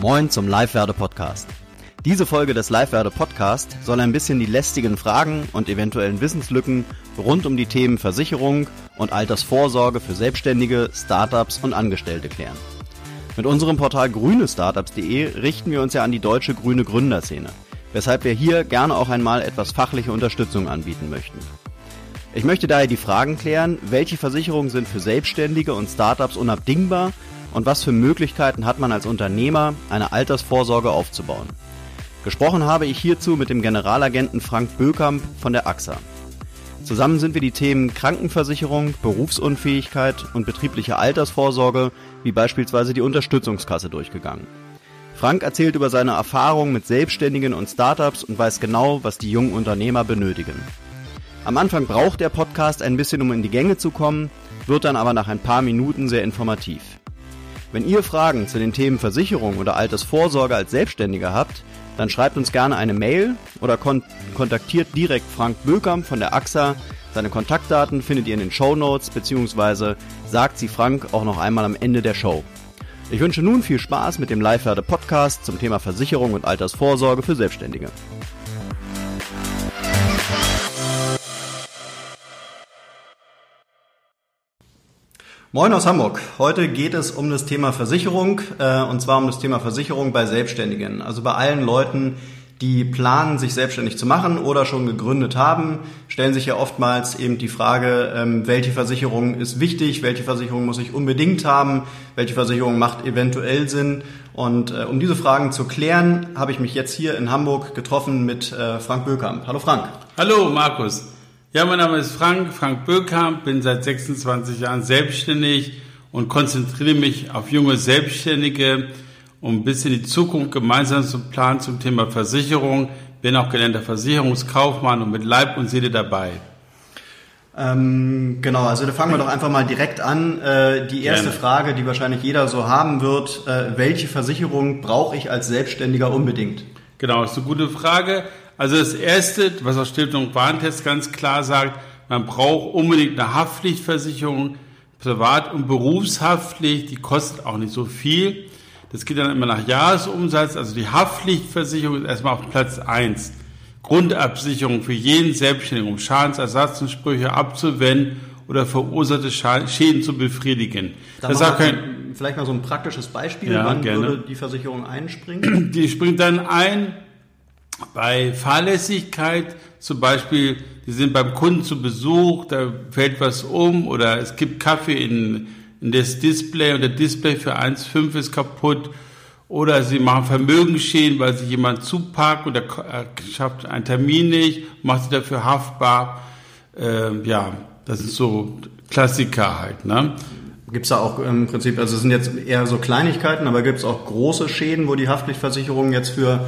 Moin zum Live-Werde Podcast. Diese Folge des Live-Werde Podcast soll ein bisschen die lästigen Fragen und eventuellen Wissenslücken rund um die Themen Versicherung und Altersvorsorge für Selbstständige, Startups und Angestellte klären. Mit unserem Portal grünestartups.de richten wir uns ja an die deutsche grüne Gründerszene, weshalb wir hier gerne auch einmal etwas fachliche Unterstützung anbieten möchten. Ich möchte daher die Fragen klären, welche Versicherungen sind für Selbstständige und Startups unabdingbar und was für Möglichkeiten hat man als Unternehmer, eine Altersvorsorge aufzubauen. Gesprochen habe ich hierzu mit dem Generalagenten Frank Bökamp von der AXA. Zusammen sind wir die Themen Krankenversicherung, Berufsunfähigkeit und betriebliche Altersvorsorge, wie beispielsweise die Unterstützungskasse, durchgegangen. Frank erzählt über seine Erfahrungen mit Selbstständigen und Startups und weiß genau, was die jungen Unternehmer benötigen. Am Anfang braucht der Podcast ein bisschen, um in die Gänge zu kommen, wird dann aber nach ein paar Minuten sehr informativ. Wenn ihr Fragen zu den Themen Versicherung oder Altersvorsorge als Selbstständiger habt, dann schreibt uns gerne eine Mail oder kon kontaktiert direkt Frank Bökamp von der AXA. Seine Kontaktdaten findet ihr in den Show Notes beziehungsweise sagt sie Frank auch noch einmal am Ende der Show. Ich wünsche nun viel Spaß mit dem Live-Werde Podcast zum Thema Versicherung und Altersvorsorge für Selbstständige. Moin aus Hamburg. Heute geht es um das Thema Versicherung äh, und zwar um das Thema Versicherung bei Selbstständigen. Also bei allen Leuten, die planen, sich selbstständig zu machen oder schon gegründet haben, stellen sich ja oftmals eben die Frage, ähm, welche Versicherung ist wichtig, welche Versicherung muss ich unbedingt haben, welche Versicherung macht eventuell Sinn. Und äh, um diese Fragen zu klären, habe ich mich jetzt hier in Hamburg getroffen mit äh, Frank Bökamp. Hallo Frank. Hallo Markus. Ja, mein Name ist Frank, Frank Bökamp, bin seit 26 Jahren selbstständig und konzentriere mich auf junge Selbstständige, um ein bisschen die Zukunft gemeinsam zu planen zum Thema Versicherung. Bin auch gelernter Versicherungskaufmann und mit Leib und Seele dabei. Ähm, genau, also da fangen wir doch einfach mal direkt an. Äh, die erste Gerne. Frage, die wahrscheinlich jeder so haben wird, äh, welche Versicherung brauche ich als Selbstständiger unbedingt? Genau, ist eine gute Frage. Also das Erste, was auch Stiftung Warentest ganz klar sagt, man braucht unbedingt eine Haftpflichtversicherung, Privat- und Berufshaftpflicht, die kostet auch nicht so viel. Das geht dann immer nach Jahresumsatz. Also die Haftpflichtversicherung ist erstmal auf Platz eins. Grundabsicherung für jeden Selbstständigen, um Schadensersatzansprüche abzuwenden oder verursachte Schäden zu befriedigen. Das sagt kein, vielleicht mal so ein praktisches Beispiel. Ja, Wann gerne. würde die Versicherung einspringen? Die springt dann ein, bei Fahrlässigkeit, zum Beispiel, die sind beim Kunden zu Besuch, da fällt was um oder es gibt Kaffee in, in das Display und der Display für 1,5 ist kaputt oder sie machen Vermögensschäden, weil sich jemand zuparkt und er schafft einen Termin nicht, macht sie dafür haftbar. Ähm, ja, das ist so Klassiker halt. Ne? Gibt es da auch im Prinzip, also es sind jetzt eher so Kleinigkeiten, aber gibt es auch große Schäden, wo die Haftpflichtversicherung jetzt für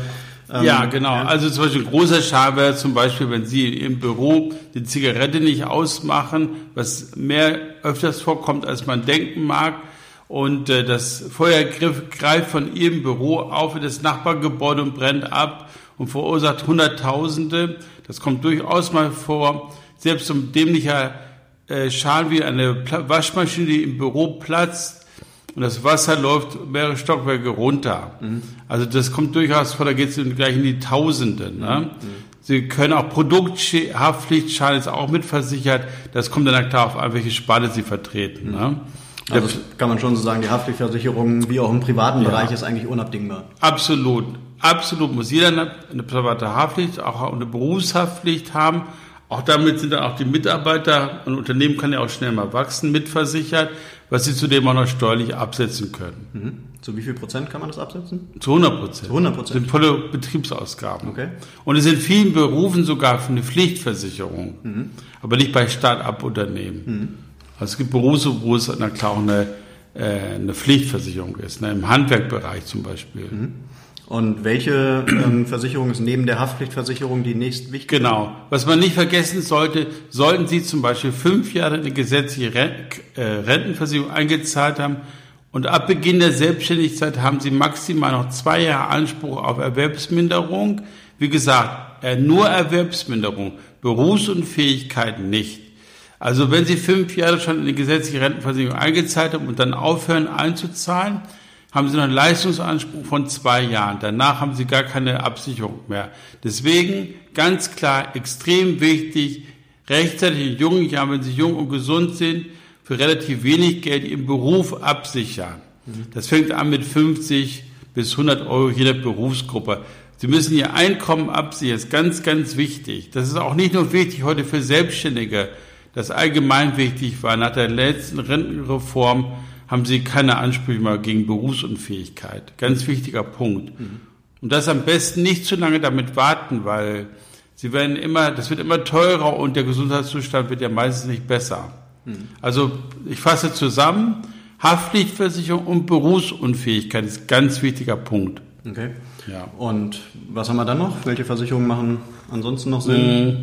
ähm, ja, genau. Ja. Also zum Beispiel großer Schaden wäre zum Beispiel, wenn Sie im Büro die Zigarette nicht ausmachen, was mehr öfters vorkommt, als man denken mag. Und äh, das Feuer greift von Ihrem Büro auf in das Nachbargebäude und brennt ab und verursacht Hunderttausende. Das kommt durchaus mal vor. Selbst um dämlicher äh, Schaden wie eine Waschmaschine, die im Büro platzt, und das Wasser läuft mehrere Stockwerke runter. Mhm. Also das kommt durchaus vor, da geht es gleich in die Tausende. Ne? Mhm. Sie können auch Produkthaftpflichtschaden ist auch mitversichert. Das kommt dann darauf an, welche Sparte Sie vertreten. Mhm. Ne? Also kann man schon so sagen, die Haftpflichtversicherung wie auch im privaten ja. Bereich ist eigentlich unabdingbar. Absolut. Absolut muss jeder eine private Haftpflicht, auch eine Berufshaftpflicht haben. Auch damit sind dann auch die Mitarbeiter, ein Unternehmen kann ja auch schnell mal wachsen, mitversichert was sie zudem auch noch steuerlich absetzen können. Mhm. Zu wie viel Prozent kann man das absetzen? Zu 100 Prozent. Zu 100 Prozent. sind volle Betriebsausgaben. Okay. Und es sind vielen Berufen sogar für eine Pflichtversicherung, mhm. aber nicht bei Start-up-Unternehmen. Mhm. Also es gibt Berufe, wo es na klar auch eine, äh, eine Pflichtversicherung ist, ne? im Handwerkbereich zum Beispiel. Und welche ähm, Versicherung ist neben der Haftpflichtversicherung die nächstwichtigste? Genau. Was man nicht vergessen sollte, sollten Sie zum Beispiel fünf Jahre eine gesetzliche äh, Rentenversicherung eingezahlt haben und ab Beginn der Selbstständigkeit haben Sie maximal noch zwei Jahre Anspruch auf Erwerbsminderung. Wie gesagt, äh, nur Erwerbsminderung, Berufsunfähigkeit nicht. Also wenn Sie fünf Jahre schon in die gesetzliche Rentenversicherung eingezahlt haben und dann aufhören einzuzahlen, haben Sie noch einen Leistungsanspruch von zwei Jahren. Danach haben Sie gar keine Absicherung mehr. Deswegen ganz klar extrem wichtig, rechtzeitig in jungen Jahren, wenn Sie jung und gesund sind, für relativ wenig Geld Ihren Beruf absichern. Das fängt an mit 50 bis 100 Euro jeder Berufsgruppe. Sie müssen Ihr Einkommen absichern. Das ist ganz, ganz wichtig. Das ist auch nicht nur wichtig heute für Selbstständige. Das allgemein wichtig war nach der letzten Rentenreform haben sie keine Ansprüche mehr gegen Berufsunfähigkeit. Ganz wichtiger Punkt. Mhm. Und das am besten nicht zu lange damit warten, weil sie werden immer, das wird immer teurer und der Gesundheitszustand wird ja meistens nicht besser. Mhm. Also ich fasse zusammen, Haftpflichtversicherung und Berufsunfähigkeit ist ganz wichtiger Punkt. Okay. Ja. Und was haben wir dann noch? Welche Versicherungen machen ansonsten noch Sinn? Mhm.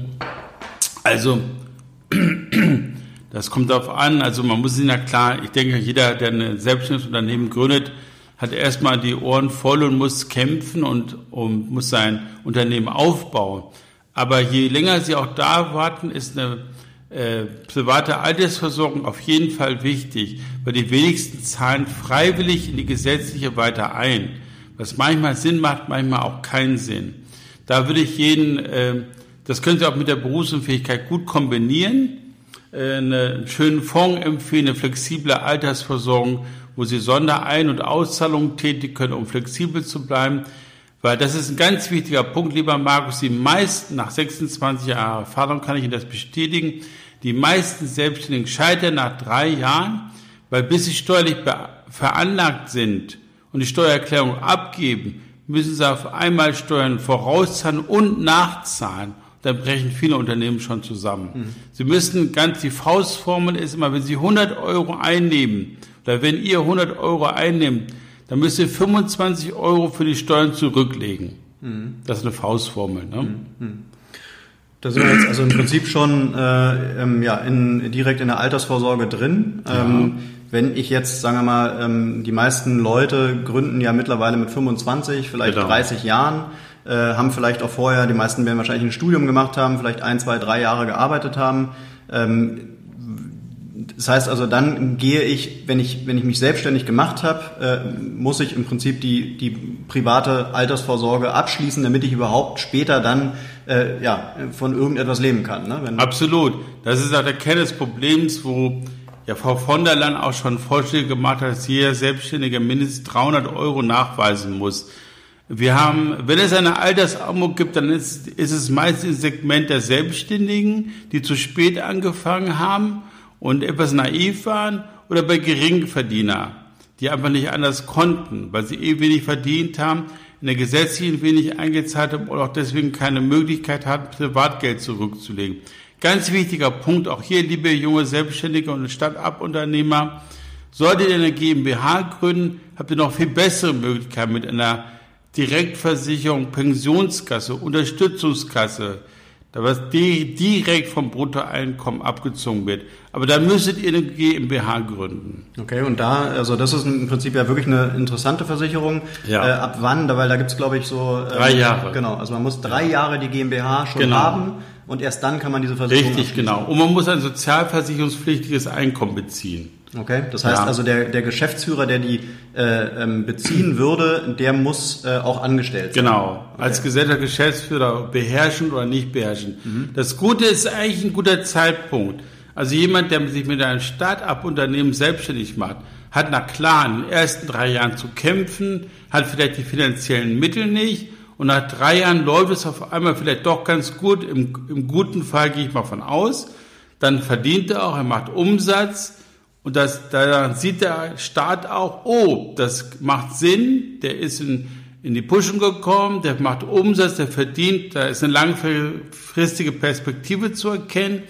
Also das kommt darauf an, also man muss sich ja klar, ich denke, jeder, der ein selbstständiges Unternehmen gründet, hat erstmal die Ohren voll und muss kämpfen und, und muss sein Unternehmen aufbauen. Aber je länger sie auch da warten, ist eine äh, private Altersversorgung auf jeden Fall wichtig, weil die wenigsten zahlen freiwillig in die gesetzliche weiter ein. Was manchmal Sinn macht, manchmal auch keinen Sinn. Da würde ich jeden, äh, das können Sie auch mit der Berufsunfähigkeit gut kombinieren einen schönen Fonds empfehlen, eine flexible Altersversorgung, wo Sie Sonderein- und Auszahlungen tätigen können, um flexibel zu bleiben. Weil das ist ein ganz wichtiger Punkt, lieber Markus. Die meisten, nach 26 Jahren Erfahrung kann ich Ihnen das bestätigen, die meisten Selbstständigen scheitern nach drei Jahren, weil bis sie steuerlich veranlagt sind und die Steuererklärung abgeben, müssen sie auf einmal Steuern vorauszahlen und nachzahlen dann brechen viele Unternehmen schon zusammen. Mhm. Sie müssen ganz, die Faustformel ist immer, wenn Sie 100 Euro einnehmen, oder wenn ihr 100 Euro einnehmt, dann müsst ihr 25 Euro für die Steuern zurücklegen. Mhm. Das ist eine Faustformel. Ne? Mhm. Da sind wir jetzt also im Prinzip schon äh, ähm, ja, in, direkt in der Altersvorsorge drin. Ja. Ähm, wenn ich jetzt, sagen wir mal, ähm, die meisten Leute gründen ja mittlerweile mit 25, vielleicht genau. 30 Jahren äh, haben vielleicht auch vorher, die meisten werden wahrscheinlich ein Studium gemacht haben, vielleicht ein, zwei, drei Jahre gearbeitet haben. Ähm, das heißt also, dann gehe ich, wenn ich, wenn ich mich selbstständig gemacht habe, äh, muss ich im Prinzip die, die private Altersvorsorge abschließen, damit ich überhaupt später dann äh, ja, von irgendetwas leben kann. Ne? Wenn Absolut. Das ist auch der Kern des Problems, wo ja Frau von der Leyen auch schon Vorschläge gemacht hat, dass jeder Selbstständige mindestens 300 Euro nachweisen muss. Wir haben, wenn es eine Altersarmut gibt, dann ist, ist es meist im Segment der Selbstständigen, die zu spät angefangen haben und etwas naiv waren, oder bei Geringverdiener, die einfach nicht anders konnten, weil sie eh wenig verdient haben, in der gesetzlichen wenig eingezahlt haben und auch deswegen keine Möglichkeit hatten, Privatgeld zurückzulegen. Ganz wichtiger Punkt, auch hier, liebe junge Selbstständige und Start-up-Unternehmer, solltet ihr eine GmbH gründen, habt ihr noch viel bessere Möglichkeiten mit einer Direktversicherung, Pensionskasse, Unterstützungskasse, da was direkt vom Bruttoeinkommen abgezogen wird. Aber da müsstet ihr eine GmbH gründen. Okay, und da, also das ist im Prinzip ja wirklich eine interessante Versicherung. Ja. Äh, ab wann? Weil da gibt's glaube ich, so... Äh, drei Jahre. Genau, also man muss drei Jahre die GmbH schon genau. haben und erst dann kann man diese Versicherung Richtig, genau. Und man muss ein sozialversicherungspflichtiges Einkommen beziehen. Okay, das heißt ja. also der, der Geschäftsführer, der die äh, ähm, beziehen würde, der muss äh, auch angestellt sein. Genau, okay. als gesetzter Geschäftsführer beherrschen oder nicht beherrschen. Mhm. Das Gute ist eigentlich ein guter Zeitpunkt. Also jemand, der sich mit einem Start-up-Unternehmen selbstständig macht, hat nach klar in den ersten drei Jahren zu kämpfen, hat vielleicht die finanziellen Mittel nicht und nach drei Jahren läuft es auf einmal vielleicht doch ganz gut. Im, im guten Fall gehe ich mal von aus. Dann verdient er auch, er macht Umsatz und das, da sieht der Staat auch, oh, das macht Sinn, der ist in, in die Puschen gekommen, der macht Umsatz, der verdient, da ist eine langfristige Perspektive zu erkennen.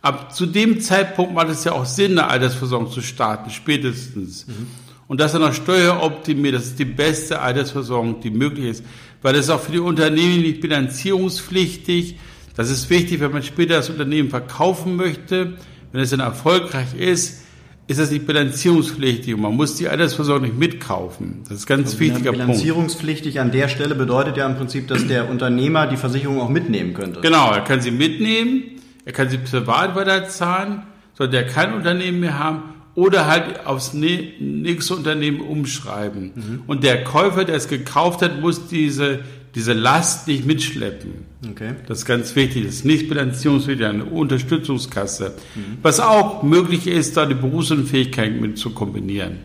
Ab zu dem Zeitpunkt macht es ja auch Sinn, eine Altersversorgung zu starten, spätestens. Mhm. Und das dann noch steueroptimiert, das ist die beste Altersversorgung, die möglich ist. Weil das ist auch für die Unternehmen nicht bilanzierungspflichtig. Das ist wichtig, wenn man später das Unternehmen verkaufen möchte. Wenn es dann erfolgreich ist, ist das nicht bilanzierungspflichtig und man muss die Altersvorsorge nicht mitkaufen. Das ist ein ganz also wichtiger Punkt. Bilanzierungspflichtig an der Stelle bedeutet ja im Prinzip, dass der Unternehmer die Versicherung auch mitnehmen könnte. Genau, er kann sie mitnehmen, er kann sie privat weiterzahlen, sollte er kein Unternehmen mehr haben oder halt aufs nächste Unternehmen umschreiben. Mhm. Und der Käufer, der es gekauft hat, muss diese, diese Last nicht mitschleppen. Okay. Das ist ganz wichtig. Das ist nicht bilanzierungswidrig, eine Unterstützungskasse. Mhm. Was auch möglich ist, da die Berufsunfähigkeit mit zu kombinieren.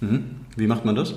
Mhm. Wie macht man das?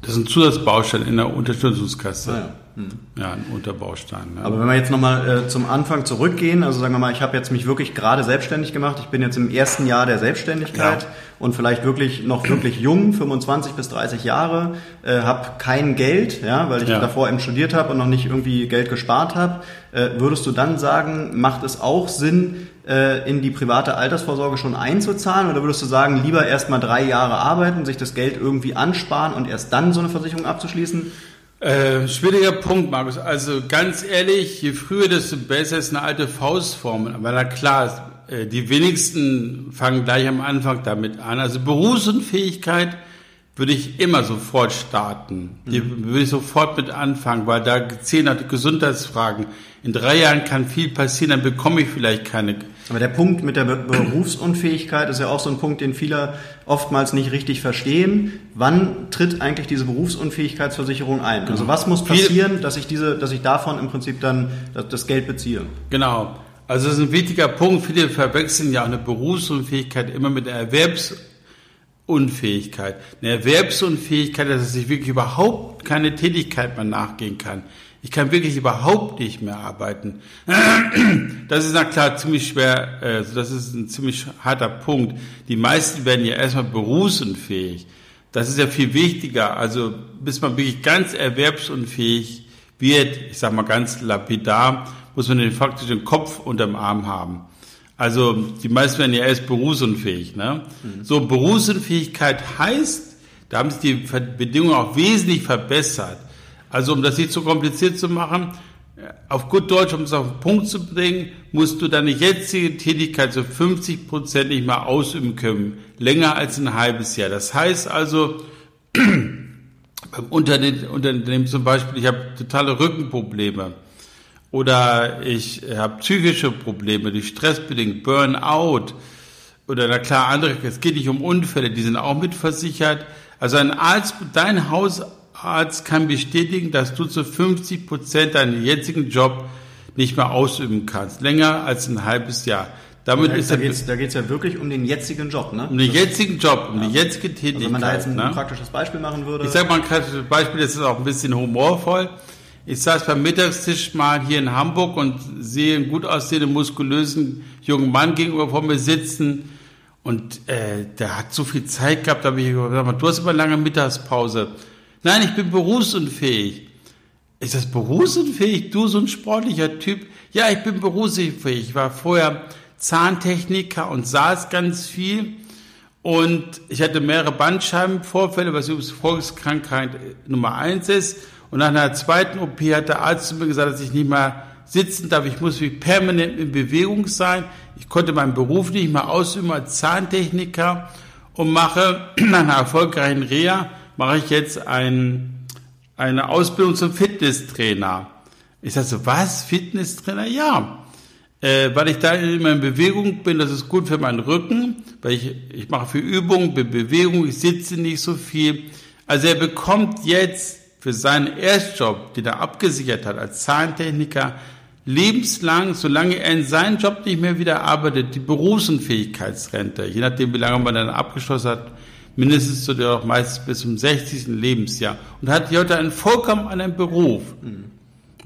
Das ist ein Zusatzbaustein in der Unterstützungskasse. Ah, ja. Hm. ja, ein Unterbaustein. Ja. Aber wenn wir jetzt nochmal äh, zum Anfang zurückgehen, also sagen wir mal, ich habe jetzt mich wirklich gerade selbstständig gemacht, ich bin jetzt im ersten Jahr der Selbstständigkeit ja. und vielleicht wirklich noch wirklich jung, 25 bis 30 Jahre, äh, habe kein Geld, ja, weil ich ja. davor eben studiert habe und noch nicht irgendwie Geld gespart habe. Äh, würdest du dann sagen, macht es auch Sinn, äh, in die private Altersvorsorge schon einzuzahlen? Oder würdest du sagen, lieber erst mal drei Jahre arbeiten, sich das Geld irgendwie ansparen und erst dann so eine Versicherung abzuschließen? Äh, schwieriger Punkt, Markus. Also ganz ehrlich, je früher, desto besser ist eine alte Faustformel. Aber na klar, äh, die wenigsten fangen gleich am Anfang damit an. Also Berufsunfähigkeit würde ich immer sofort starten. Die mhm. würde ich sofort mit anfangen, weil da zählen halt Gesundheitsfragen. In drei Jahren kann viel passieren, dann bekomme ich vielleicht keine aber der Punkt mit der Berufsunfähigkeit ist ja auch so ein Punkt, den viele oftmals nicht richtig verstehen. Wann tritt eigentlich diese Berufsunfähigkeitsversicherung ein? Also was muss passieren, dass ich diese, dass ich davon im Prinzip dann das Geld beziehe? Genau. Also das ist ein wichtiger Punkt. Viele verwechseln ja auch eine Berufsunfähigkeit immer mit einer Erwerbsunfähigkeit. Eine Erwerbsunfähigkeit, dass ich wirklich überhaupt keine Tätigkeit mehr nachgehen kann. Ich kann wirklich überhaupt nicht mehr arbeiten. Das ist na klar ziemlich schwer, also das ist ein ziemlich harter Punkt. Die meisten werden ja erstmal berufsunfähig. Das ist ja viel wichtiger. Also bis man wirklich ganz erwerbsunfähig wird, ich sag mal ganz lapidar, muss man den faktischen Kopf unterm Arm haben. Also die meisten werden ja erst berufsunfähig. Ne? Mhm. So Berufsunfähigkeit heißt, da haben sich die Bedingungen auch wesentlich verbessert. Also um das nicht zu kompliziert zu machen, auf gut Deutsch, um es auf den Punkt zu bringen, musst du deine jetzige Tätigkeit so 50 Prozent nicht mehr ausüben können. Länger als ein halbes Jahr. Das heißt also, beim Unternehmen, zum Beispiel, ich habe totale Rückenprobleme oder ich habe psychische Probleme, die stressbedingt, Burnout oder na klar andere, es geht nicht um Unfälle, die sind auch mitversichert. Also ein Arzt, dein Haus, Arzt kann bestätigen, dass du zu 50 Prozent deinen jetzigen Job nicht mehr ausüben kannst. Länger als ein halbes Jahr. Damit ist da geht es da geht's ja wirklich um den jetzigen Job, ne? Um den jetzigen Job, um ja. die jetzige Tätigkeit. Also wenn man da jetzt ein ne? praktisches Beispiel machen würde. Ich sage mal ein praktisches Beispiel, das ist auch ein bisschen humorvoll. Ich saß beim Mittagstisch mal hier in Hamburg und sehe einen gut aussehenden, muskulösen jungen Mann gegenüber vor mir sitzen. Und äh, der hat so viel Zeit gehabt, da habe ich gesagt, du hast immer lange Mittagspause. Nein, ich bin berufsunfähig. Ist das berufsunfähig? Du, so ein sportlicher Typ? Ja, ich bin berufsunfähig. Ich war vorher Zahntechniker und saß ganz viel. Und ich hatte mehrere Bandscheibenvorfälle, was übrigens Volkskrankheit Nummer eins ist. Und nach einer zweiten OP hat der Arzt zu mir gesagt, dass ich nicht mehr sitzen darf. Ich muss wie permanent in Bewegung sein. Ich konnte meinen Beruf nicht mehr ausüben als Zahntechniker und mache nach einer erfolgreichen Reha mache ich jetzt ein, eine Ausbildung zum Fitnesstrainer. Ich sage so, was? Fitnesstrainer? Ja. Äh, weil ich da immer in Bewegung bin, das ist gut für meinen Rücken, weil ich, ich mache viel Übung, bin Bewegung, ich sitze nicht so viel. Also er bekommt jetzt für seinen Erstjob, den er abgesichert hat als Zahlentechniker, lebenslang, solange er in seinem Job nicht mehr wieder arbeitet, die Berufsunfähigkeitsrente, je nachdem, wie lange man dann abgeschlossen hat, mindestens zu der meistens bis zum 60. Lebensjahr und hat heute einen vollkommen anderen Beruf.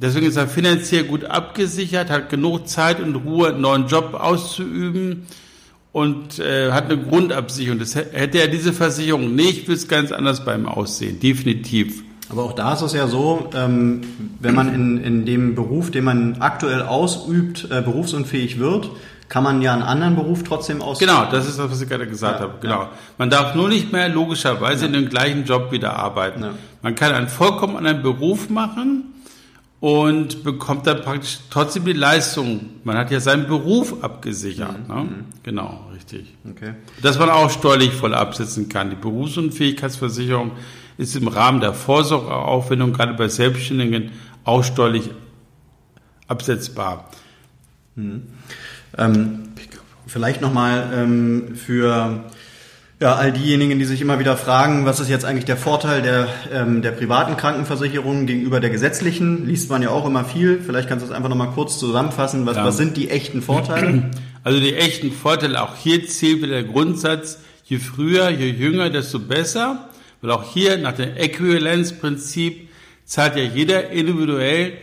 Deswegen ist er finanziell gut abgesichert, hat genug Zeit und Ruhe, einen neuen Job auszuüben und äh, hat eine Grundabsicherung. Das hätte er diese Versicherung nicht, würde es ganz anders beim Aussehen, definitiv. Aber auch da ist es ja so, ähm, wenn man in, in dem Beruf, den man aktuell ausübt, äh, berufsunfähig wird, kann man ja einen anderen Beruf trotzdem ausüben. Genau, das ist das, was ich gerade gesagt ja, habe. Genau. Ja. Man darf nur nicht mehr logischerweise ja. in dem gleichen Job wieder arbeiten. Man kann einen vollkommen anderen Beruf machen und bekommt dann praktisch trotzdem die Leistung. Man hat ja seinen Beruf abgesichert. Mhm. Ne? Mhm. Genau, richtig. Okay. Dass man auch steuerlich voll absetzen kann. Die Berufsunfähigkeitsversicherung ist im Rahmen der Vorsorgeaufwendung gerade bei Selbstständigen auch steuerlich absetzbar. Mhm. Ähm, vielleicht nochmal ähm, für Ja, all diejenigen, die sich immer wieder fragen, was ist jetzt eigentlich der Vorteil der, ähm, der privaten Krankenversicherung gegenüber der gesetzlichen, liest man ja auch immer viel. Vielleicht kannst du das einfach nochmal kurz zusammenfassen. Was, ja. was sind die echten Vorteile? Also die echten Vorteile, auch hier zählt wieder der Grundsatz, je früher, je jünger, desto besser. Weil auch hier nach dem Äquivalenzprinzip zahlt ja jeder individuell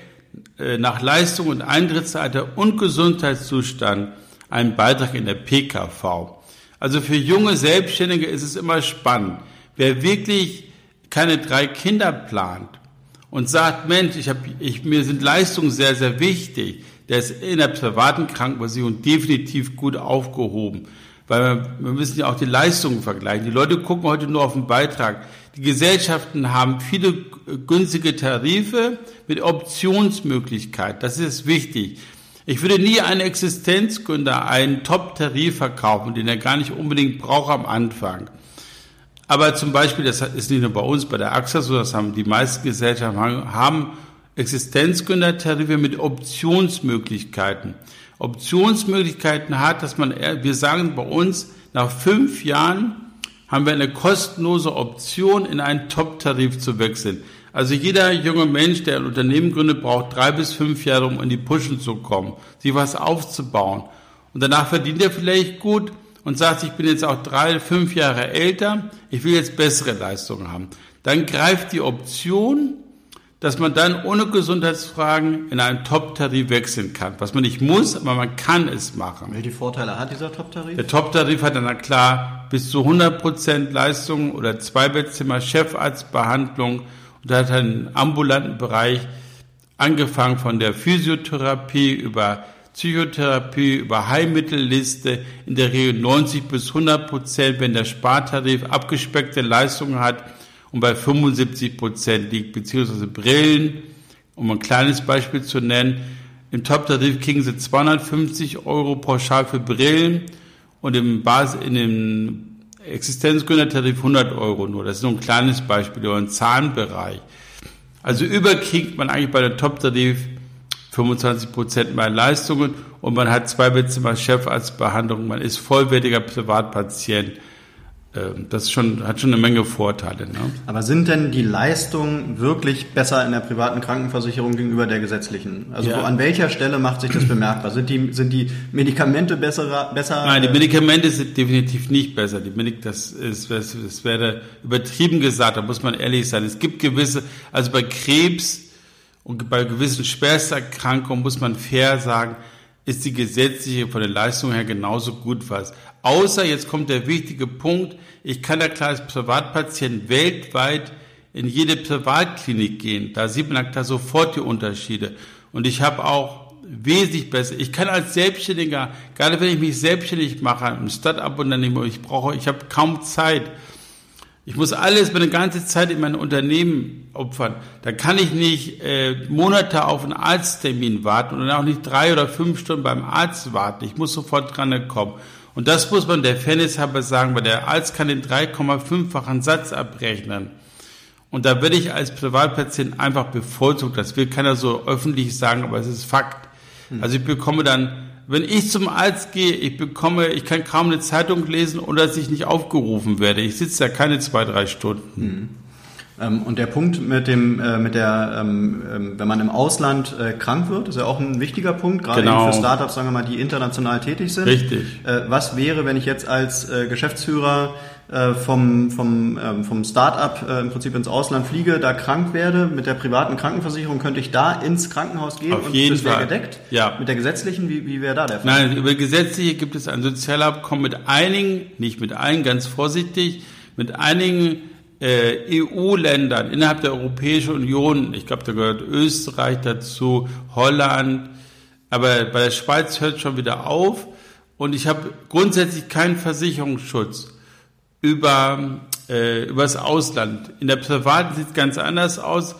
nach Leistung und Eintrittsalter und Gesundheitszustand einen Beitrag in der PKV. Also für junge Selbstständige ist es immer spannend. Wer wirklich keine drei Kinder plant und sagt, Mensch, ich hab, ich, mir sind Leistungen sehr, sehr wichtig, der ist in der privaten Krankenversicherung definitiv gut aufgehoben. Weil wir, wir müssen ja auch die Leistungen vergleichen. Die Leute gucken heute nur auf den Beitrag. Die Gesellschaften haben viele günstige Tarife mit Optionsmöglichkeit. Das ist wichtig. Ich würde nie einen Existenzgründer einen Top-Tarif verkaufen, den er gar nicht unbedingt braucht am Anfang. Aber zum Beispiel, das ist nicht nur bei uns, bei der AXA so, das haben die meisten Gesellschaften, haben Existenzgründertarife mit Optionsmöglichkeiten. Optionsmöglichkeiten hat, dass man, wir sagen bei uns, nach fünf Jahren haben wir eine kostenlose Option, in einen Top-Tarif zu wechseln. Also jeder junge Mensch, der ein Unternehmen gründet, braucht drei bis fünf Jahre, um in die Pushen zu kommen, sich was aufzubauen. Und danach verdient er vielleicht gut und sagt, ich bin jetzt auch drei, fünf Jahre älter, ich will jetzt bessere Leistungen haben. Dann greift die Option, dass man dann ohne Gesundheitsfragen in einen Top-Tarif wechseln kann. Was man nicht muss, aber man kann es machen. Welche Vorteile hat dieser Top-Tarif? Der Top-Tarif hat dann klar bis zu 100% Leistung oder Zweibettzimmer, Chefarztbehandlung, und hat einen ambulanten Bereich angefangen von der Physiotherapie über Psychotherapie, über Heilmittelliste, in der Regel 90 bis 100 Prozent, wenn der Spartarif abgespeckte Leistungen hat und bei 75 Prozent liegt, beziehungsweise Brillen, um ein kleines Beispiel zu nennen. Im Top-Tarif kriegen Sie 250 Euro pauschal für Brillen und im Basis, in dem Existenzgründertarif 100 Euro nur. Das ist nur ein kleines Beispiel oder ein Zahnbereich. Also überkriegt man eigentlich bei der Top-Tarif 25 Prozent mehr Leistungen und man hat zwei Bettzimmer Chefarztbehandlung. Man ist vollwertiger Privatpatient. Ähm, das schon, hat schon eine Menge Vorteile. Ne? Aber sind denn die Leistungen wirklich besser in der privaten Krankenversicherung gegenüber der gesetzlichen? Also ja. wo, an welcher Stelle macht sich das bemerkbar? Sind die, sind die Medikamente besser? besser Nein, die Medikamente sind definitiv nicht besser. Die Medik das, ist, das wäre übertrieben gesagt, da muss man ehrlich sein. Es gibt gewisse, also bei Krebs und bei gewissen Schwersterkrankungen muss man fair sagen, ist die gesetzliche von der Leistung her genauso gut was. Außer, jetzt kommt der wichtige Punkt, ich kann ja klar als Privatpatient weltweit in jede Privatklinik gehen. Da sieht man da sofort die Unterschiede. Und ich habe auch wesentlich besser. Ich kann als Selbstständiger, gerade wenn ich mich selbstständig mache, ein Start-up-Unternehmen, ich brauche, ich habe kaum Zeit. Ich muss alles meine ganze Zeit in mein Unternehmen opfern. Da kann ich nicht äh, Monate auf einen Arzttermin warten und auch nicht drei oder fünf Stunden beim Arzt warten. Ich muss sofort dran kommen. Und das muss man der Fairness halber sagen, weil der Arzt kann den 3,5-fachen Satz abrechnen. Und da werde ich als Privatpatient einfach bevorzugt. Das will keiner so öffentlich sagen, aber es ist Fakt. Hm. Also ich bekomme dann, wenn ich zum Arzt gehe, ich bekomme, ich kann kaum eine Zeitung lesen, ohne dass ich nicht aufgerufen werde. Ich sitze da keine zwei, drei Stunden. Hm. Ähm, und der Punkt mit dem, äh, mit der, ähm, ähm, wenn man im Ausland äh, krank wird, ist ja auch ein wichtiger Punkt, gerade genau. für Startups, sagen wir mal, die international tätig sind. Richtig. Äh, was wäre, wenn ich jetzt als Geschäftsführer vom, vom, vom Startup im Prinzip ins Ausland fliege, da krank werde, mit der privaten Krankenversicherung könnte ich da ins Krankenhaus gehen Auf und jeden das wäre gedeckt? Ja. Mit der gesetzlichen, wie, wie wäre da der Fall? Nein, über gesetzliche gibt es ein Sozialabkommen mit einigen, nicht mit allen, ganz vorsichtig, mit einigen äh, EU-Ländern innerhalb der Europäischen Union, ich glaube, da gehört Österreich dazu, Holland, aber bei der Schweiz hört schon wieder auf und ich habe grundsätzlich keinen Versicherungsschutz über äh, Ausland. In der privaten sieht es ganz anders aus.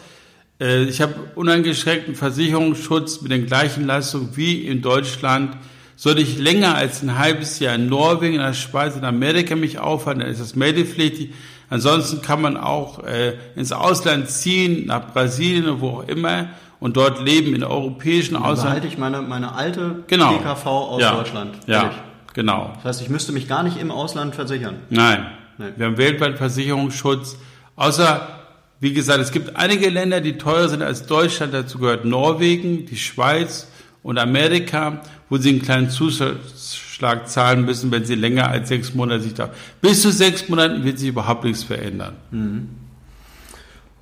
Äh, ich habe uneingeschränkten Versicherungsschutz mit den gleichen Leistungen wie in Deutschland. Sollte ich länger als ein halbes Jahr in Norwegen, in der Schweiz, in Amerika mich aufhalten, dann ist das meldepflichtig. Ansonsten kann man auch äh, ins Ausland ziehen, nach Brasilien oder wo auch immer und dort leben in europäischen Dann Ausland. behalte ich meine, meine alte genau. PKV aus ja. Deutschland. Ja, genau. Das heißt, ich müsste mich gar nicht im Ausland versichern. Nein. Nein. Wir haben weltweit Versicherungsschutz. Außer, wie gesagt, es gibt einige Länder, die teurer sind als Deutschland. Dazu gehört Norwegen, die Schweiz und Amerika, wo sie einen kleinen Zuschlag zahlen müssen, wenn sie länger als sechs Monate sich da. Bis zu sechs Monaten wird sich überhaupt nichts verändern. Mhm.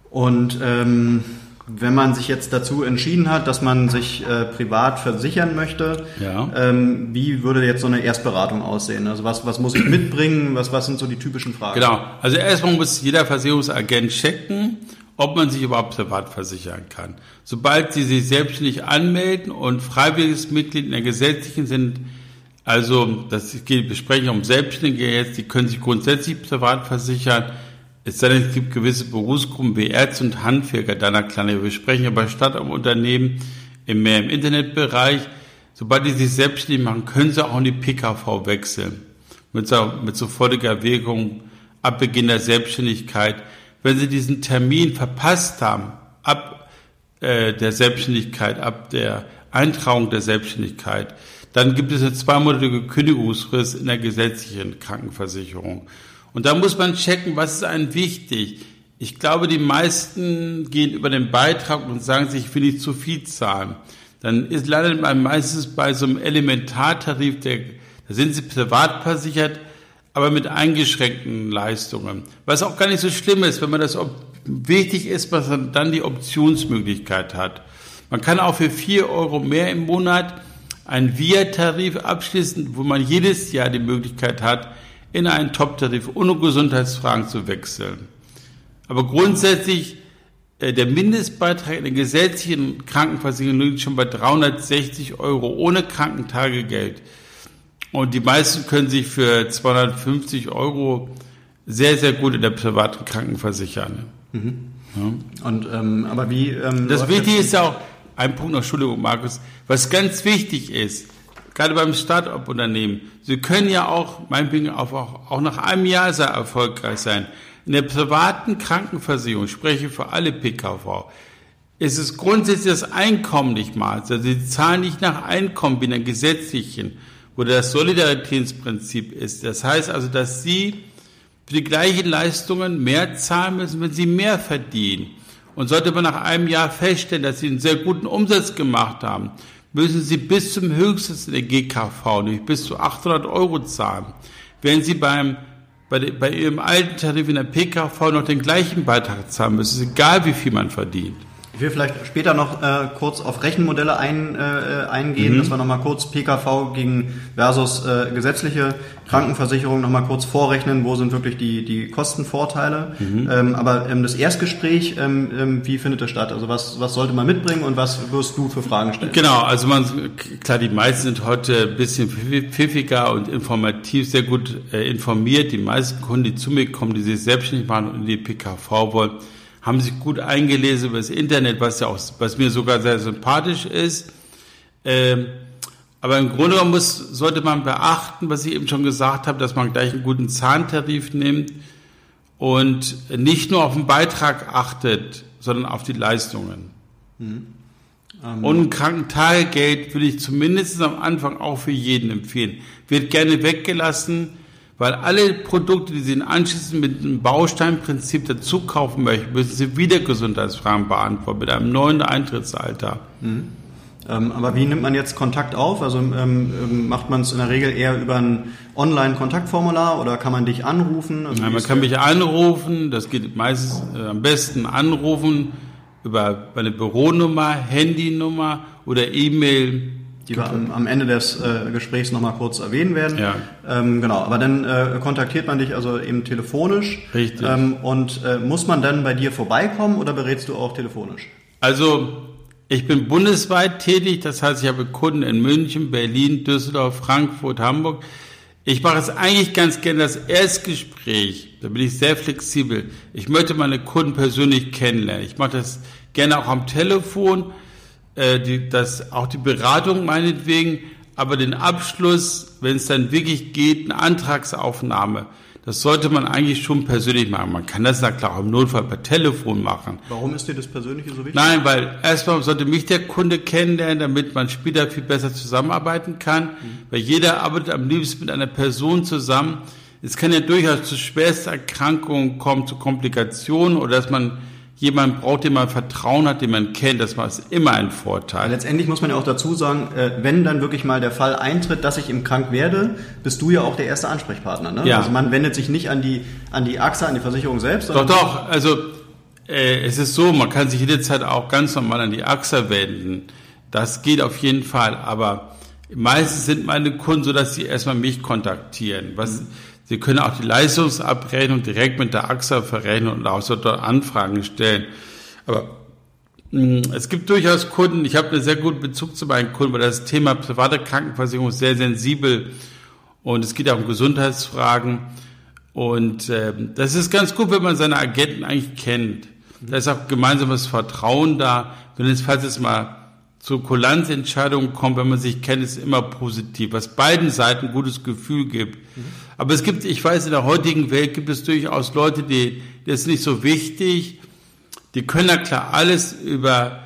Und ähm, wenn man sich jetzt dazu entschieden hat, dass man sich äh, privat versichern möchte, ja. ähm, wie würde jetzt so eine Erstberatung aussehen? Also was, was muss ich mitbringen? Was, was sind so die typischen Fragen? Genau. Also erstmal muss jeder Versicherungsagent checken, ob man sich überhaupt privat versichern kann. Sobald Sie sich selbstständig anmelden und freiwilliges Mitglied in der gesetzlichen sind, also das geht, wir sprechen um Selbstständige jetzt, die können sich grundsätzlich privat versichern es sei denn, es gibt gewisse Berufsgruppen wie Ärzte und Handwerker, deiner kleine. Wir sprechen aber statt am Unternehmen im mehr im Internetbereich. Sobald die sich selbstständig machen, können sie auch in die PKV wechseln. Mit, mit sofortiger Wirkung ab Beginn der Selbstständigkeit. Wenn sie diesen Termin verpasst haben, ab äh, der Selbstständigkeit, ab der Eintragung der Selbstständigkeit, dann gibt es eine zweimonatige Kündigungsfrist in der gesetzlichen Krankenversicherung. Und da muss man checken, was ist einem wichtig. Ich glaube, die meisten gehen über den Beitrag und sagen sich, ich will nicht zu viel zahlen. Dann ist, landet man meistens bei so einem Elementartarif, der, da sind sie privat versichert, aber mit eingeschränkten Leistungen. Was auch gar nicht so schlimm ist, wenn man das wichtig ist, was man dann die Optionsmöglichkeit hat. Man kann auch für vier Euro mehr im Monat einen VIA-Tarif abschließen, wo man jedes Jahr die Möglichkeit hat, in einen Top-Tarif ohne Gesundheitsfragen zu wechseln. Aber grundsätzlich, äh, der Mindestbeitrag in der gesetzlichen Krankenversicherung liegt schon bei 360 Euro ohne Krankentagegeld. Und die meisten können sich für 250 Euro sehr, sehr gut in der privaten Krankenversichern. Mhm. Ja. Und, ähm, aber wie, ähm, das Wichtige ist ja auch, ein Punkt noch, Entschuldigung, Markus, was ganz wichtig ist, gerade beim Start-up-Unternehmen. Sie können ja auch, meinetwegen auch, auch nach einem Jahr sehr erfolgreich sein. In der privaten Krankenversicherung, ich spreche für alle PKV, ist es grundsätzlich das Einkommen nicht mal. Also sie zahlen nicht nach Einkommen wie in der gesetzlichen, wo das Solidaritätsprinzip ist. Das heißt also, dass sie für die gleichen Leistungen mehr zahlen müssen, wenn sie mehr verdienen. Und sollte man nach einem Jahr feststellen, dass sie einen sehr guten Umsatz gemacht haben, müssen Sie bis zum höchsten der GKV, nämlich bis zu 800 Euro zahlen. Wenn Sie beim, bei, bei Ihrem alten Tarif in der PKV noch den gleichen Beitrag zahlen müssen, egal wie viel man verdient. Ich will vielleicht später noch äh, kurz auf Rechenmodelle ein, äh, eingehen, mhm. dass wir nochmal kurz PKV gegen versus äh, gesetzliche Krankenversicherung nochmal kurz vorrechnen, wo sind wirklich die, die Kostenvorteile. Mhm. Ähm, aber ähm, das Erstgespräch, ähm, ähm, wie findet das statt? Also was, was sollte man mitbringen und was wirst du für Fragen stellen? Genau, also man, klar, die meisten sind heute ein bisschen pfiffiger und informativ, sehr gut äh, informiert. Die meisten Kunden, die zu mir kommen, die sich selbstständig machen und in die PKV wollen, haben sich gut eingelesen über das Internet, was ja auch, was mir sogar sehr sympathisch ist. Ähm, aber im Grunde genommen muss, sollte man beachten, was ich eben schon gesagt habe, dass man gleich einen guten Zahntarif nimmt und nicht nur auf den Beitrag achtet, sondern auf die Leistungen. Mhm. Ähm. Und ein Krankentagegeld würde ich zumindest am Anfang auch für jeden empfehlen. Wird gerne weggelassen, weil alle Produkte, die Sie anschließend mit einem Bausteinprinzip dazu kaufen möchten, müssen Sie wieder Gesundheitsfragen beantworten mit einem neuen Eintrittsalter. Mhm. Ähm, aber wie nimmt man jetzt Kontakt auf? Also ähm, ähm macht man es in der Regel eher über ein Online-Kontaktformular oder kann man dich anrufen? Also ja, man kann mich anrufen, das geht meistens äh, am besten anrufen über eine Büronummer, Handynummer oder E-Mail die wir am, am Ende des äh, Gesprächs nochmal kurz erwähnen werden. Ja. Ähm, genau, aber dann äh, kontaktiert man dich also eben telefonisch. Richtig. Ähm, und äh, muss man dann bei dir vorbeikommen oder berätst du auch telefonisch? Also ich bin bundesweit tätig, das heißt, ich habe Kunden in München, Berlin, Düsseldorf, Frankfurt, Hamburg. Ich mache es eigentlich ganz gerne das Erstgespräch. Da bin ich sehr flexibel. Ich möchte meine Kunden persönlich kennenlernen. Ich mache das gerne auch am Telefon äh, die, das, auch die Beratung meinetwegen, aber den Abschluss, wenn es dann wirklich geht, eine Antragsaufnahme, das sollte man eigentlich schon persönlich machen. Man kann das na klar auch im Notfall per Telefon machen. Warum ist dir das Persönliche so wichtig? Nein, weil erstmal sollte mich der Kunde kennenlernen, damit man später viel besser zusammenarbeiten kann. Mhm. Weil jeder arbeitet am liebsten mit einer Person zusammen, es kann ja durchaus zu Schwersterkrankungen kommen, zu Komplikationen oder dass man jemand braucht, dem man Vertrauen hat, den man kennt, das ist immer ein Vorteil. Letztendlich muss man ja auch dazu sagen, äh, wenn dann wirklich mal der Fall eintritt, dass ich im krank werde, bist du ja auch der erste Ansprechpartner. Ne? Ja. Also man wendet sich nicht an die, an die AXA, an die Versicherung selbst. Doch, doch, also äh, es ist so, man kann sich jederzeit auch ganz normal an die AXA wenden. Das geht auf jeden Fall, aber meistens sind meine Kunden so, dass sie erstmal mich kontaktieren. Was, mhm Sie können auch die Leistungsabrechnung direkt mit der AXA verrechnen und auch so dort Anfragen stellen. Aber hm, es gibt durchaus Kunden, ich habe einen sehr guten Bezug zu meinen Kunden, weil das Thema private Krankenversicherung ist sehr sensibel und es geht auch um Gesundheitsfragen. Und äh, das ist ganz gut, wenn man seine Agenten eigentlich kennt. Da ist auch gemeinsames Vertrauen da. Wenn es, falls es mal zu Kulanzentscheidungen kommt, wenn man sich kennt, ist immer positiv, was beiden Seiten ein gutes Gefühl gibt. Mhm. Aber es gibt, ich weiß, in der heutigen Welt gibt es durchaus Leute, die, das ist nicht so wichtig, die können ja klar alles über,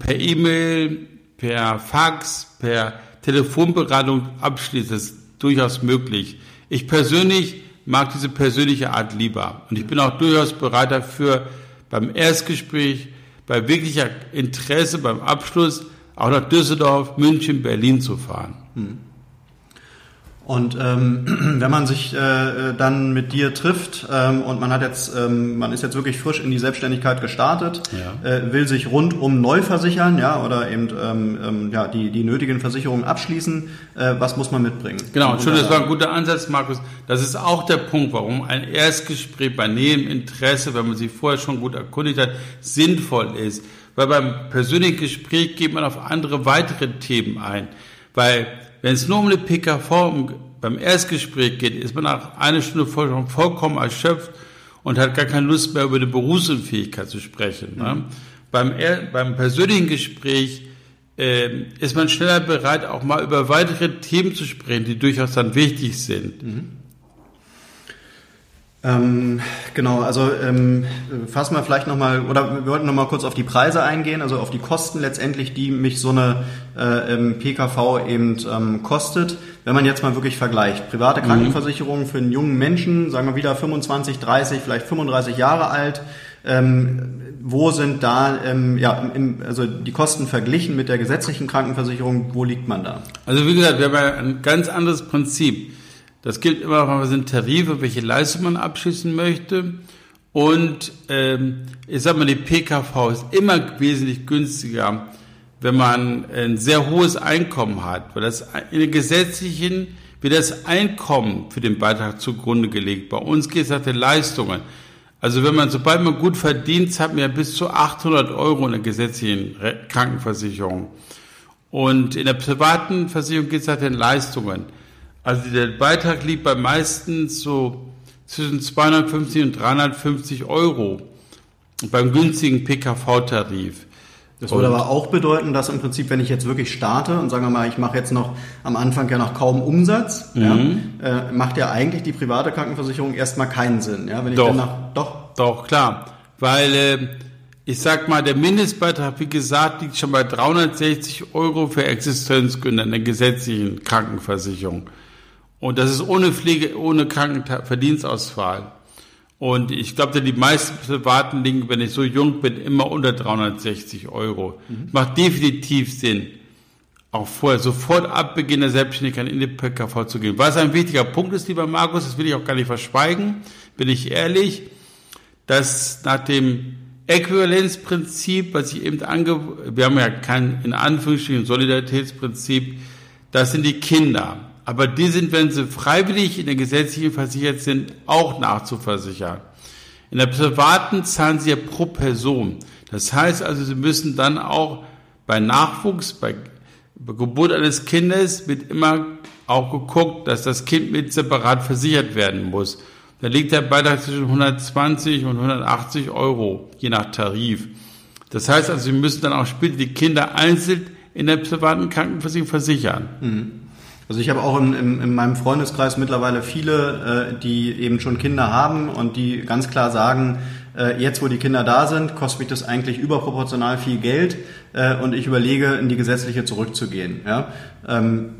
per E-Mail, per Fax, per Telefonberatung abschließen. Das ist durchaus möglich. Ich persönlich mag diese persönliche Art lieber. Und ich bin auch durchaus bereit dafür, beim Erstgespräch, bei wirklicher Interesse, beim Abschluss, auch nach Düsseldorf, München, Berlin zu fahren. Hm. Und ähm, wenn man sich äh, dann mit dir trifft ähm, und man hat jetzt, ähm, man ist jetzt wirklich frisch in die Selbstständigkeit gestartet, ja. äh, will sich rundum neu versichern, ja, oder eben ähm, ähm, ja die die nötigen Versicherungen abschließen, äh, was muss man mitbringen? Genau, schön, das war ein guter Ansatz, Markus. Das ist auch der Punkt, warum ein Erstgespräch bei näherem Interesse, wenn man sich vorher schon gut erkundigt hat, sinnvoll ist. Weil beim persönlichen Gespräch geht man auf andere weitere Themen ein. Weil wenn es nur um eine PKV beim Erstgespräch geht, ist man nach einer Stunde schon vollkommen erschöpft und hat gar keine Lust mehr über die Berufsunfähigkeit zu sprechen. Ne? Mhm. Beim, beim persönlichen Gespräch äh, ist man schneller bereit, auch mal über weitere Themen zu sprechen, die durchaus dann wichtig sind. Mhm. Ähm, genau, also ähm, fassen wir vielleicht nochmal, oder wir wollten nochmal kurz auf die Preise eingehen, also auf die Kosten letztendlich, die mich so eine äh, ähm, PKV eben ähm, kostet. Wenn man jetzt mal wirklich vergleicht, private mhm. Krankenversicherung für einen jungen Menschen, sagen wir wieder 25, 30, vielleicht 35 Jahre alt, ähm, wo sind da ähm, ja, im, also die Kosten verglichen mit der gesetzlichen Krankenversicherung, wo liegt man da? Also wie gesagt, wir haben ja ein ganz anderes Prinzip. Das gilt immer, was sind Tarife, welche Leistung man abschließen möchte. Und ähm, ich sag mal, die PKV ist immer wesentlich günstiger, wenn man ein sehr hohes Einkommen hat, weil das in den gesetzlichen wird das Einkommen für den Beitrag zugrunde gelegt. Bei uns geht es nach den Leistungen. Also wenn man, sobald man gut verdient, hat man ja bis zu 800 Euro in der gesetzlichen Krankenversicherung. Und in der privaten Versicherung geht es nach den Leistungen. Also der Beitrag liegt bei meistens so zwischen 250 und 350 Euro beim günstigen PKV-Tarif. Das würde aber auch bedeuten, dass im Prinzip, wenn ich jetzt wirklich starte und sagen wir mal, ich mache jetzt noch am Anfang ja noch kaum Umsatz, mhm. ja, äh, macht ja eigentlich die private Krankenversicherung erstmal keinen Sinn. Ja, wenn ich doch, dann nach, doch, doch klar, weil äh, ich sag mal, der Mindestbeitrag, wie gesagt, liegt schon bei 360 Euro für Existenzgründe in der gesetzlichen Krankenversicherung. Und das ist ohne Pflege, ohne Krankenverdienstausfall. Und ich glaube, die meisten Privaten liegen, wenn ich so jung bin, immer unter 360 Euro. Mhm. Macht definitiv Sinn, auch vorher sofort ab Beginn der Selbstständigkeit in die PKV zu gehen. Was ein wichtiger Punkt ist, lieber Markus, das will ich auch gar nicht verschweigen, bin ich ehrlich, dass nach dem Äquivalenzprinzip, was ich eben ange, wir haben ja kein, in Anführungsstrichen, Solidaritätsprinzip, das sind die Kinder aber die sind, wenn sie freiwillig in der gesetzlichen versichert sind, auch nachzuversichern. In der privaten zahlen sie ja pro Person. Das heißt also, sie müssen dann auch bei Nachwuchs, bei Geburt eines Kindes wird immer auch geguckt, dass das Kind mit separat versichert werden muss. Da liegt der Beitrag zwischen 120 und 180 Euro, je nach Tarif. Das heißt also, sie müssen dann auch später die Kinder einzeln in der privaten Krankenversicherung versichern. Mhm. Also ich habe auch in, in, in meinem Freundeskreis mittlerweile viele, äh, die eben schon Kinder haben und die ganz klar sagen, äh, jetzt wo die Kinder da sind, kostet mich das eigentlich überproportional viel Geld äh, und ich überlege, in die gesetzliche zurückzugehen. Ja? Ähm,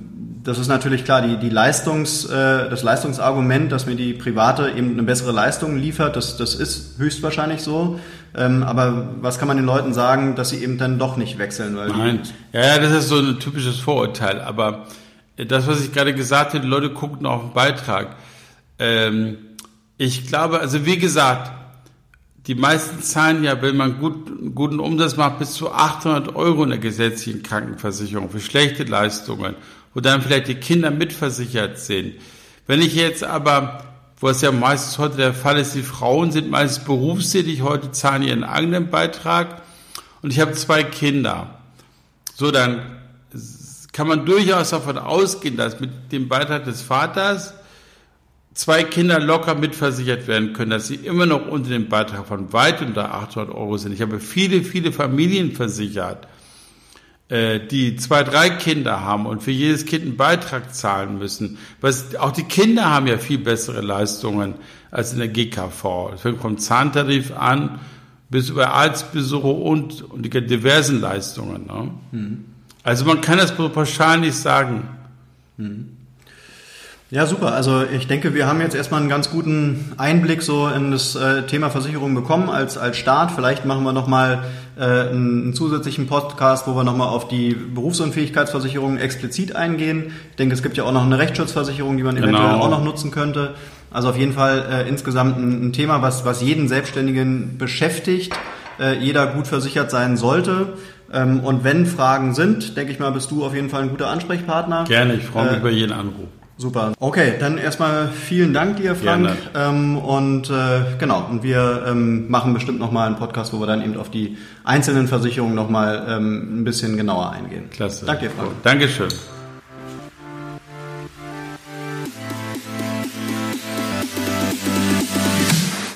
das ist natürlich klar, die, die Leistungs, äh, das Leistungsargument, dass mir die private eben eine bessere Leistung liefert, das, das ist höchstwahrscheinlich so. Ähm, aber was kann man den Leuten sagen, dass sie eben dann doch nicht wechseln? Weil Nein, ja, das ist so ein typisches Vorurteil. Aber das, was ich gerade gesagt habe, Leute gucken auf den Beitrag. Ähm, ich glaube, also wie gesagt, die meisten zahlen ja, wenn man gut, guten Umsatz macht, bis zu 800 Euro in der gesetzlichen Krankenversicherung für schlechte Leistungen wo dann vielleicht die Kinder mitversichert sind. Wenn ich jetzt aber, wo es ja meistens heute der Fall ist, die Frauen sind meistens berufstätig, heute zahlen ihren eigenen Beitrag und ich habe zwei Kinder. So, dann kann man durchaus davon ausgehen, dass mit dem Beitrag des Vaters zwei Kinder locker mitversichert werden können, dass sie immer noch unter dem Beitrag von weit unter 800 Euro sind. Ich habe viele, viele Familien versichert äh, die zwei, drei Kinder haben und für jedes Kind einen Beitrag zahlen müssen. Auch die Kinder haben ja viel bessere Leistungen als in der GKV. Es fängt vom Zahntarif an bis über Arztbesuche und, und die diversen Leistungen. Ne? Mhm. Also man kann das pauschal nicht sagen. Ja, super. Also ich denke, wir haben jetzt erstmal einen ganz guten Einblick so in das äh, Thema Versicherung bekommen als, als Start. Vielleicht machen wir nochmal äh, einen, einen zusätzlichen Podcast, wo wir nochmal auf die Berufsunfähigkeitsversicherung explizit eingehen. Ich denke, es gibt ja auch noch eine Rechtsschutzversicherung, die man genau. eventuell auch noch nutzen könnte. Also auf jeden Fall äh, insgesamt ein, ein, Thema, was, was jeden Selbstständigen beschäftigt, äh, jeder gut versichert sein sollte. Ähm, und wenn Fragen sind, denke ich mal, bist du auf jeden Fall ein guter Ansprechpartner. Gerne, ich freue mich äh, über jeden Anruf. Super. Okay, dann erstmal vielen Dank dir, Frank. Ähm, und äh, genau, und wir ähm, machen bestimmt nochmal einen Podcast, wo wir dann eben auf die einzelnen Versicherungen nochmal ähm, ein bisschen genauer eingehen. Klasse. Danke dir, Frank. Dankeschön.